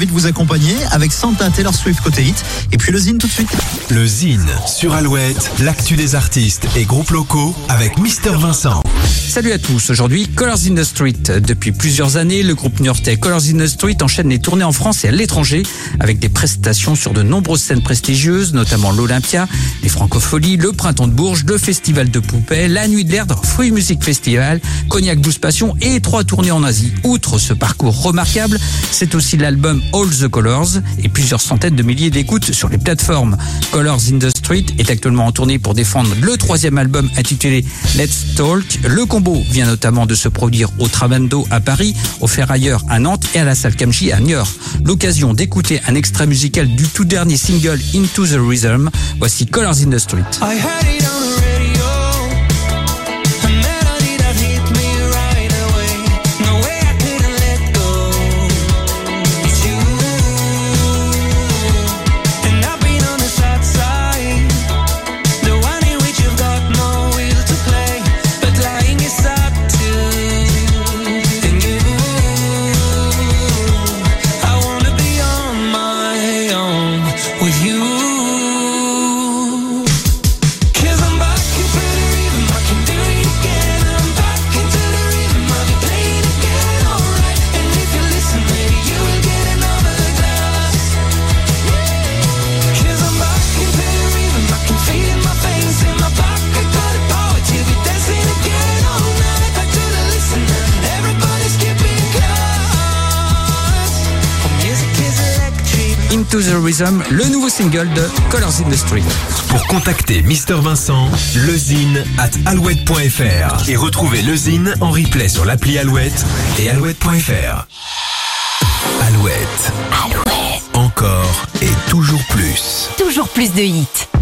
ravi de vous accompagner avec Santa Taylor Swift côté hit. Et puis le Zine tout de suite. Le Zine sur Alouette, l'actu des artistes et groupes locaux avec Mister Vincent. Salut à tous, aujourd'hui Colors in the Street. Depuis plusieurs années, le groupe new-yorkais Colors in the Street enchaîne les tournées en France et à l'étranger avec des prestations sur de nombreuses scènes prestigieuses, notamment l'Olympia, les Francopholies, le Printemps de Bourges, le Festival de Poupée, la Nuit de l'Erdre, Free Music Festival, Cognac Blues Passion et trois tournées en Asie. Outre ce parcours remarquable, c'est aussi l'album All the Colors et plusieurs centaines de milliers d'écoutes sur les plateformes. Colors in the Street est actuellement en tournée pour défendre le troisième album intitulé Let's Talk. Le vient notamment de se produire au Trabando à Paris, au Ferrailleur à Nantes et à la salle Kamchi à Niort. L'occasion d'écouter un extrait musical du tout dernier single Into the Rhythm. Voici Colors in the Street. With you. Into the Rhythm, le nouveau single de Colors in the Street. Pour contacter Mister Vincent, lezine at alouette.fr et retrouver Lezine en replay sur l'appli Alouette et alouette.fr. Alouette. Alouette. Encore et toujours plus. Toujours plus de hits.